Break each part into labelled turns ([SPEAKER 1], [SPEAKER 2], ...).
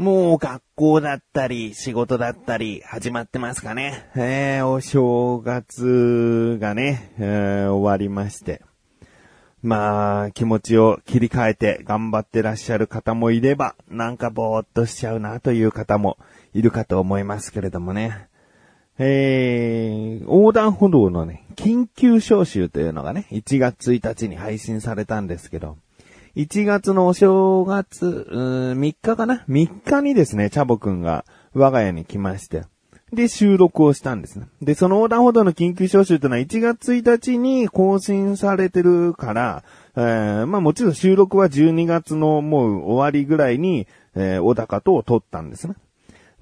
[SPEAKER 1] もう学校だったり仕事だったり始まってますかね。えー、お正月がね、えー、終わりまして。まあ、気持ちを切り替えて頑張ってらっしゃる方もいれば、なんかぼーっとしちゃうなという方もいるかと思いますけれどもね。えー、横断歩道のね、緊急招集というのがね、1月1日に配信されたんですけど、1月のお正月、うーん3日かな ?3 日にですね、チャボくんが我が家に来まして、で、収録をしたんですね。で、その横断歩道の緊急招集というのは1月1日に更新されてるから、えー、まあもちろん収録は12月のもう終わりぐらいに、えー、小高と撮ったんですね。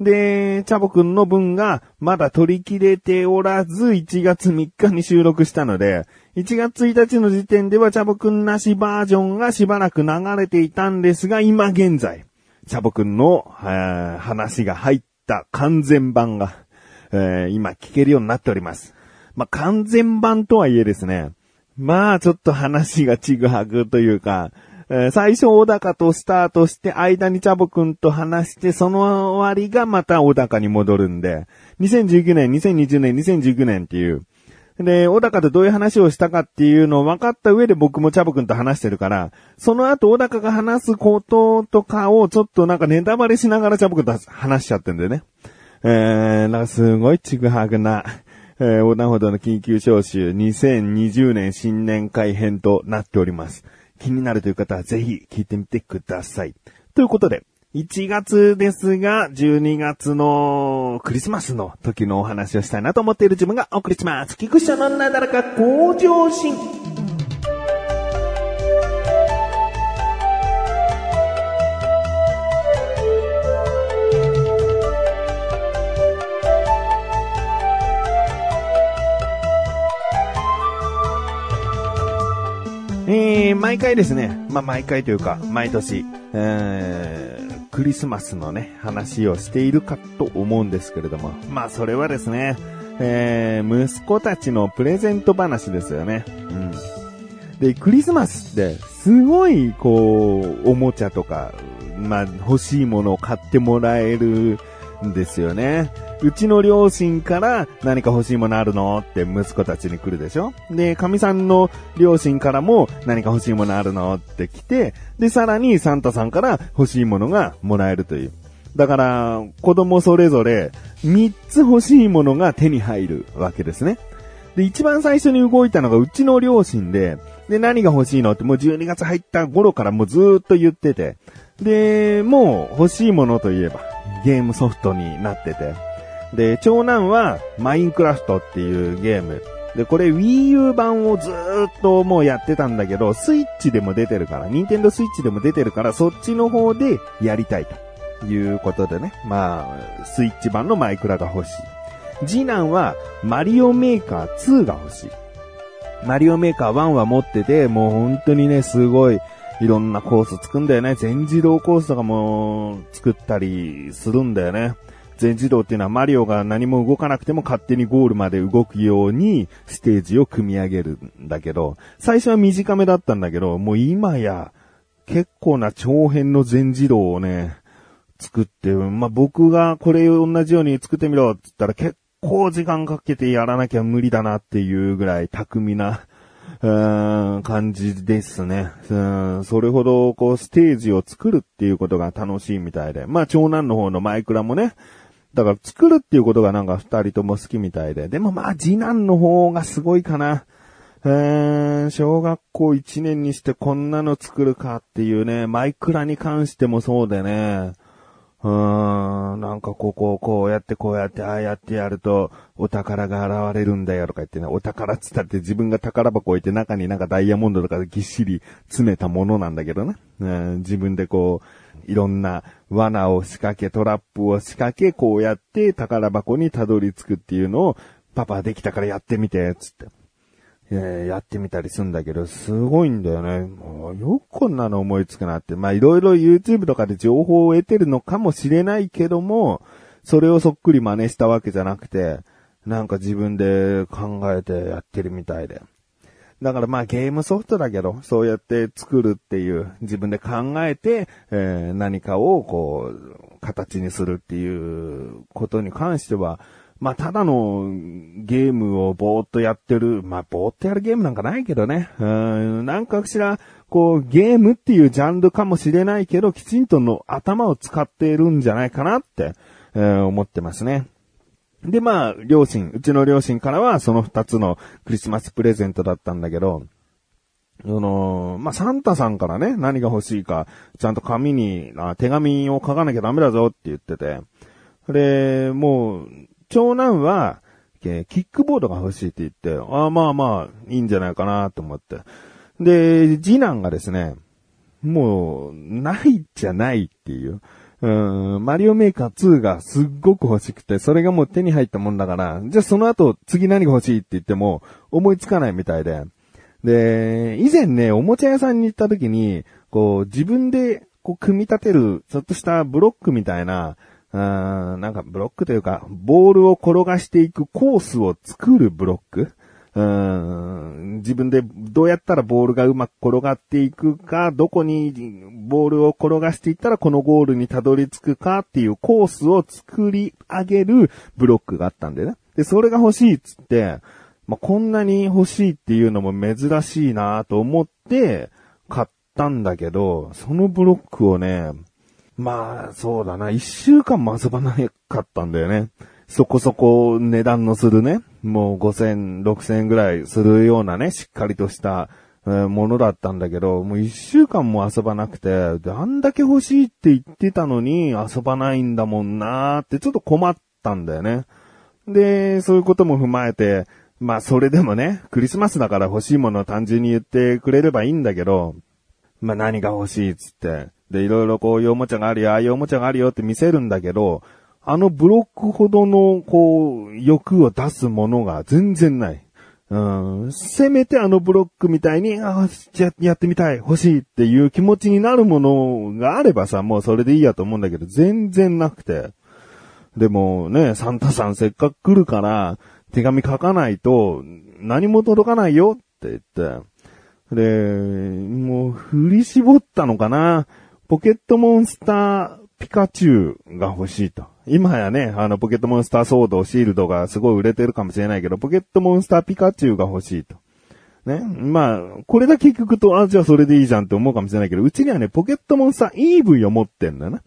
[SPEAKER 1] で、チャボくんの分がまだ取り切れておらず、1月3日に収録したので、1月1日の時点ではチャボくんなしバージョンがしばらく流れていたんですが、今現在、チャボくんの、話が入った完全版が、えー今聞けるようになっております。まあ、完全版とはいえですね、まあ、ちょっと話がちぐはぐというか、えー最初小高とスタートして、間にチャボくんと話して、その終わりがまた小高に戻るんで、2019年、2020年、2019年っていう、で、小高とどういう話をしたかっていうのを分かった上で僕もチャボくんと話してるから、その後小高が話すこととかをちょっとなんかネタバレしながらチャボくんと話しちゃってんだよね。えー、なんかすごいちぐはぐな、えー、横断歩道の緊急招集2020年新年会編となっております。気になるという方はぜひ聞いてみてください。ということで、1月ですが、12月のクリスマスの時のお話をしたいなと思っている自分がお送りします。菊池のなだらか向上心。えー、毎回ですね、まあ、毎回というか、毎年、えー、クリスマスのね、話をしているかと思うんですけれども、まあ、それはですね、えー、息子たちのプレゼント話ですよね。うん。で、クリスマスって、すごい、こう、おもちゃとか、まあ、欲しいものを買ってもらえるですよね。うちの両親から何か欲しいものあるのって息子たちに来るでしょ？で、神さんの両親からも何か欲しいものあるのって来て、で、さらにサンタさんから欲しいものがもらえるという。だから、子供それぞれ3つ欲しいものが手に入るわけですね。で、一番最初に動いたのがうちの両親で、で、何が欲しいのってもう12月入った頃からもうずっと言ってて、で、もう欲しいものといえばゲームソフトになってて、で、長男はマインクラフトっていうゲーム。で、これ Wii U 版をずーっともうやってたんだけど、スイッチでも出てるから、ニンテンドスイッチでも出てるから、そっちの方でやりたいということでね。まあ、スイッチ版のマイクラが欲しい。次男はマリオメーカー2が欲しい。マリオメーカー1は持ってて、もう本当にね、すごい、いろんなコース作んだよね。全自動コースとかも作ったりするんだよね。全自動っていうのはマリオが何も動かなくても勝手にゴールまで動くようにステージを組み上げるんだけど、最初は短めだったんだけど、もう今や結構な長編の全自動をね、作って、まあ、僕がこれを同じように作ってみろって言ったら結構時間かけてやらなきゃ無理だなっていうぐらい巧みな、うーん感じですね。うんそれほど、こう、ステージを作るっていうことが楽しいみたいで。まあ、長男の方のマイクラもね、だから作るっていうことがなんか二人とも好きみたいで。でもまあ、次男の方がすごいかな。えー、小学校1年にしてこんなの作るかっていうね、マイクラに関してもそうでね。うーん、なんかここをこうやってこうやってああやってやるとお宝が現れるんだよとか言ってね、お宝っつったって自分が宝箱置いて中になんかダイヤモンドとかぎっしり詰めたものなんだけどね。うん自分でこう、いろんな罠を仕掛け、トラップを仕掛け、こうやって宝箱にたどり着くっていうのを、パパできたからやってみて、つって。えーやってみたりするんだけど、すごいんだよね。もうよくこんなの思いつくなって。まあ、いろいろ YouTube とかで情報を得てるのかもしれないけども、それをそっくり真似したわけじゃなくて、なんか自分で考えてやってるみたいで。だからまあゲームソフトだけど、そうやって作るっていう、自分で考えて、えー何かをこう、形にするっていうことに関しては、まあ、ただのゲームをぼーっとやってる、まあ、ぼーっとやるゲームなんかないけどね。うん、なんかしら、こう、ゲームっていうジャンルかもしれないけど、きちんとの頭を使っているんじゃないかなって、えー、思ってますね。で、まあ、両親、うちの両親からはその二つのクリスマスプレゼントだったんだけど、あのまあ、サンタさんからね、何が欲しいか、ちゃんと紙に、あ手紙を書かなきゃダメだぞって言ってて、で、もう、長男は、キックボードが欲しいって言って、ああまあまあ、いいんじゃないかなと思って。で、次男がですね、もう、ないじゃないっていう。うん、マリオメーカー2がすっごく欲しくて、それがもう手に入ったもんだから、じゃあその後次何が欲しいって言っても思いつかないみたいで。で、以前ね、おもちゃ屋さんに行った時に、こう自分でこう組み立てるちょっとしたブロックみたいな、なんかブロックというか、ボールを転がしていくコースを作るブロックうーん自分でどうやったらボールがうまく転がっていくか、どこにボールを転がしていったらこのゴールにたどり着くかっていうコースを作り上げるブロックがあったんでね。で、それが欲しいっつって、まあ、こんなに欲しいっていうのも珍しいなと思って買ったんだけど、そのブロックをね、まあ、そうだな。一週間も遊ばなかったんだよね。そこそこ値段のするね。もう5000、6000ぐらいするようなね、しっかりとした、え、ものだったんだけど、もう一週間も遊ばなくて、で、あんだけ欲しいって言ってたのに遊ばないんだもんなーってちょっと困ったんだよね。で、そういうことも踏まえて、まあそれでもね、クリスマスだから欲しいものを単純に言ってくれればいいんだけど、まあ何が欲しいっつって、で、いろいろこういうおもちゃがあるよ、ああいうおもちゃがあるよって見せるんだけど、あのブロックほどの、こう、欲を出すものが全然ない。うん、せめてあのブロックみたいに、ああ、やってみたい、欲しいっていう気持ちになるものがあればさ、もうそれでいいやと思うんだけど、全然なくて。でもね、サンタさんせっかく来るから、手紙書かないと、何も届かないよって言って。で、もう振り絞ったのかな。ポケットモンスターピカチュウが欲しいと。今やね、あの、ポケットモンスターソード、シールドがすごい売れてるかもしれないけど、ポケットモンスターピカチュウが欲しいと。ね。まあ、これだけ聞くと、あ、じゃあそれでいいじゃんって思うかもしれないけど、うちにはね、ポケットモンスター EV を持ってんだよね。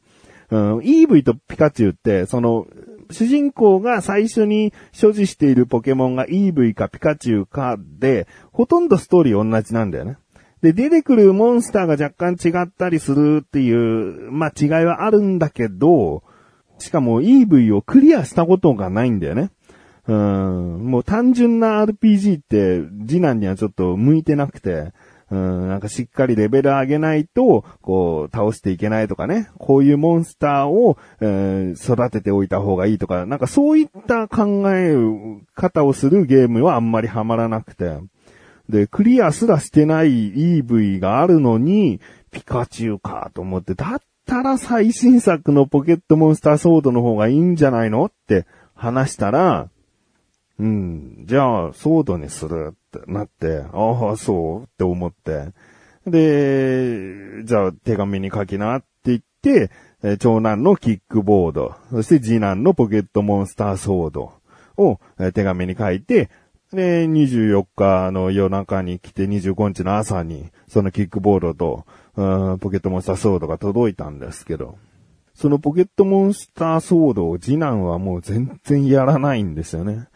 [SPEAKER 1] うん、EV とピカチュウって、その、主人公が最初に所持しているポケモンが EV かピカチュウかで、ほとんどストーリー同じなんだよね。で、出てくるモンスターが若干違ったりするっていう、まあ、違いはあるんだけど、しかも EV をクリアしたことがないんだよね。うん、もう単純な RPG って次男にはちょっと向いてなくて、うん、なんかしっかりレベル上げないと、こう、倒していけないとかね。こういうモンスターを、えー、育てておいた方がいいとか、なんかそういった考え方をするゲームはあんまりハマらなくて。で、クリアすらしてない EV があるのに、ピカチュウかと思って、だったら最新作のポケットモンスターソードの方がいいんじゃないのって話したら、うん、じゃあ、ソードにするってなって、ああ、そうって思って。で、じゃあ手紙に書きなって言って、え長男のキックボード、そして次男のポケットモンスターソードを、手紙に書いて、で、24日の夜中に来て25日の朝に、そのキックボードと、うん、ポケットモンスターソードが届いたんですけど、そのポケットモンスターソードを次男はもう全然やらないんですよね。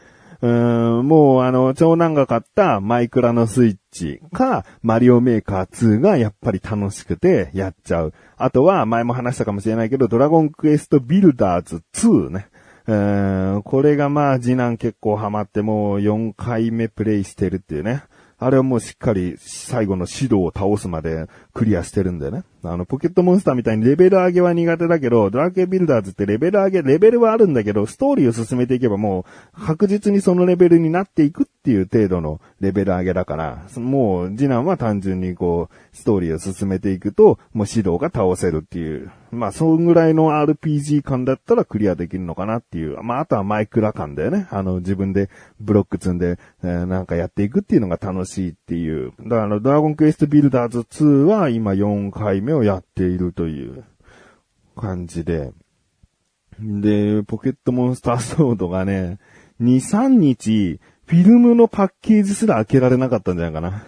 [SPEAKER 1] うん、もうあの、長男が買ったマイクラのスイッチか、マリオメーカー2がやっぱり楽しくてやっちゃう。あとは、前も話したかもしれないけど、ドラゴンクエストビルダーズ2ね。えー、これがまあ次男結構ハマってもう4回目プレイしてるっていうね。あれはもうしっかり最後の指導を倒すまでクリアしてるんだよね。あの、ポケットモンスターみたいにレベル上げは苦手だけど、ドラクエビルダーズってレベル上げ、レベルはあるんだけど、ストーリーを進めていけばもう確実にそのレベルになっていくっていう程度のレベル上げだから、もう次男は単純にこう、ストーリーを進めていくと、もう指導が倒せるっていう。まあ、そんぐらいの RPG 感だったらクリアできるのかなっていう。まあ、あとはマイクラ感だよね。あの、自分でブロック積んで、えー、なんかやっていくっていうのが楽しいっていう。だから、ドラゴンクエストビルダーズ2は今4回目をやっているという感じで。で、ポケットモンスターソードがね、2、3日、フィルムのパッケージすら開けられなかったんじゃないかな。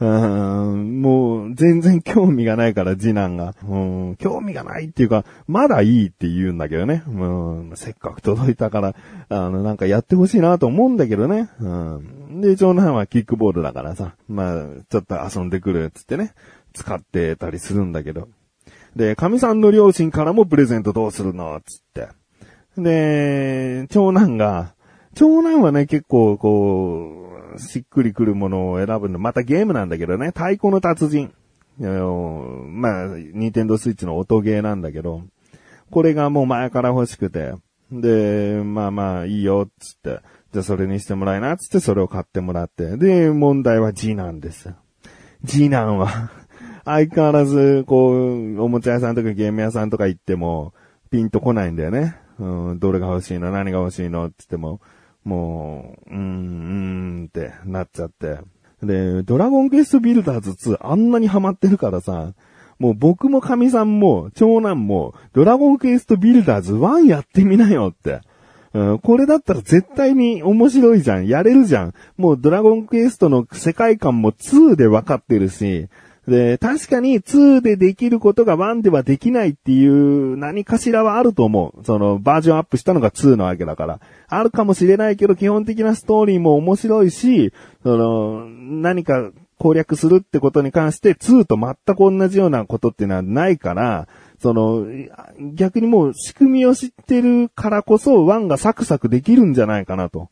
[SPEAKER 1] うんもう、全然興味がないから、次男が。うん、興味がないっていうか、まだいいって言うんだけどね。うん、せっかく届いたから、あの、なんかやってほしいなと思うんだけどね。うん。で、長男はキックボールだからさ、まあ、ちょっと遊んでくるっつってね、使ってたりするんだけど。で、神さんの両親からもプレゼントどうするの？つって。で、長男が、長男はね、結構、こう、しっくりくるものを選ぶの。またゲームなんだけどね、太鼓の達人。まあ、ニンテンドスイッチの音ゲーなんだけど、これがもう前から欲しくて、で、まあまあ、いいよ、つって、じゃあそれにしてもらいな、つってそれを買ってもらって、で、問題は次男です。次男は相変わらず、こう、おもちゃ屋さんとかゲーム屋さんとか行っても、ピンとこないんだよね。うん、どれが欲しいの何が欲しいのって言っても、もう、うーん、うーんってなっちゃって。で、ドラゴンクエストビルダーズ2あんなにハマってるからさ、もう僕も神さんも長男もドラゴンクエストビルダーズ1やってみなよって。うん、これだったら絶対に面白いじゃん。やれるじゃん。もうドラゴンクエストの世界観も2で分かってるし、で、確かに2でできることが1ではできないっていう何かしらはあると思う。そのバージョンアップしたのが2なわけだから。あるかもしれないけど基本的なストーリーも面白いし、その、何か攻略するってことに関して2と全く同じようなことっていうのはないから、その、逆にもう仕組みを知ってるからこそ1がサクサクできるんじゃないかなと。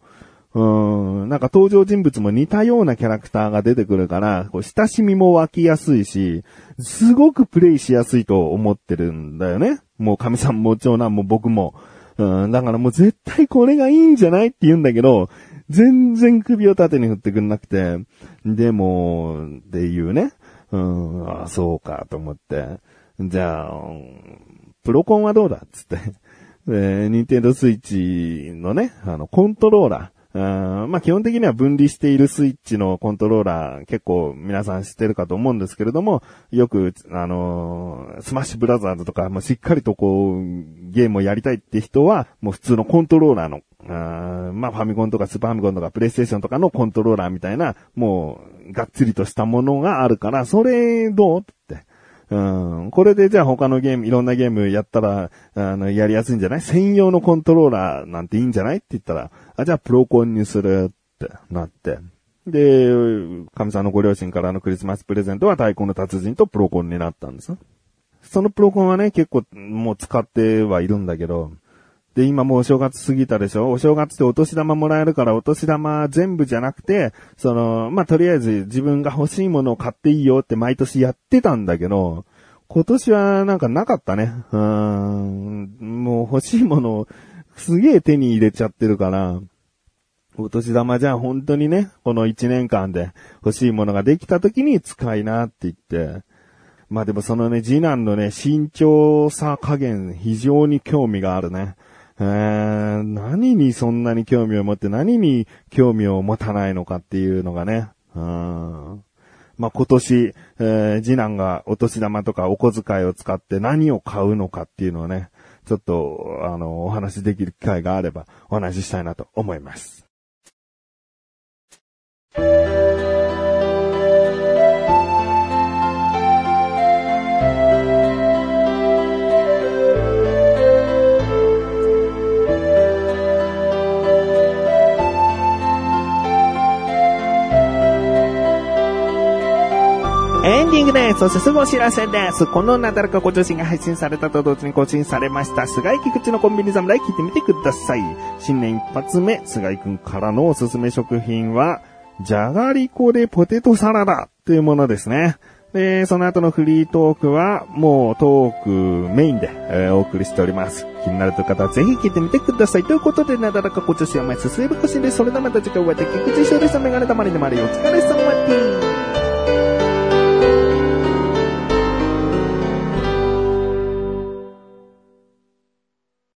[SPEAKER 1] うん、なんか登場人物も似たようなキャラクターが出てくるから、こう親しみも湧きやすいし、すごくプレイしやすいと思ってるんだよね。もう神さんも長男も僕も。うん、だからもう絶対これがいいんじゃないって言うんだけど、全然首を縦に振ってくんなくて、でも、っていうね。うん、あそうかと思って。じゃあ、プロコンはどうだっつって。えニンテンドスイッチのね、あの、コントローラーー。まあ基本的には分離しているスイッチのコントローラー結構皆さん知ってるかと思うんですけれども、よく、あのー、スマッシュブラザーズとか、もうしっかりとこう、ゲームをやりたいって人は、もう普通のコントローラーの、あまあファミコンとかスーパーファミコンとかプレイステーションとかのコントローラーみたいな、もう、がっつりとしたものがあるから、それどうって。うん。これでじゃあ他のゲーム、いろんなゲームやったら、あの、やりやすいんじゃない？専用のコントローラーなんていいんじゃない？って言ったら、あ、じゃあプロコンにするってなって。で、神さんのご両親からのクリスマスプレゼントは太鼓の達人とプロコンになったんです。そのプロコンはね、結構もう使ってはいるんだけど、で、今もうお正月過ぎたでしょ？お正月ってお年玉もらえるからお年玉全部じゃなくて、その、まあ、とりあえず自分が欲しいものを買っていいよって毎年やってたんだけど、今年はなんかなかったね。うん、もう欲しいものをすげえ手に入れちゃってるから、お年玉じゃあ本当にね、この1年間で欲しいものができた時に使いなって言って、まあでもそのね、次男のね、慎重さ加減非常に興味があるね。えー、何にそんなに興味を持って何に興味を持たないのかっていうのがね。うん。まあ、今年、えー、次男がお年玉とかお小遣いを使って何を買うのかっていうのをね、ちょっと、あの、お話しできる機会があればお話ししたいなと思います。です。そしてすぐお知らせです。このなだらかご女子が配信されたと同時に更新されました、菅井菊池のコンビニ侍聞いてみてください。新年一発目、菅井くんからのおすすめ食品は、じゃがりこでポテトサラダというものですね。で、その後のフリートークは、もうトークメインで、えー、お送りしております。気になるという方はぜひ聞いてみてください。ということで、なだらかご女子は前進めばこしです、それではまた次回お会いできくちしょうでした。メガネたまりのまりお疲れ様です。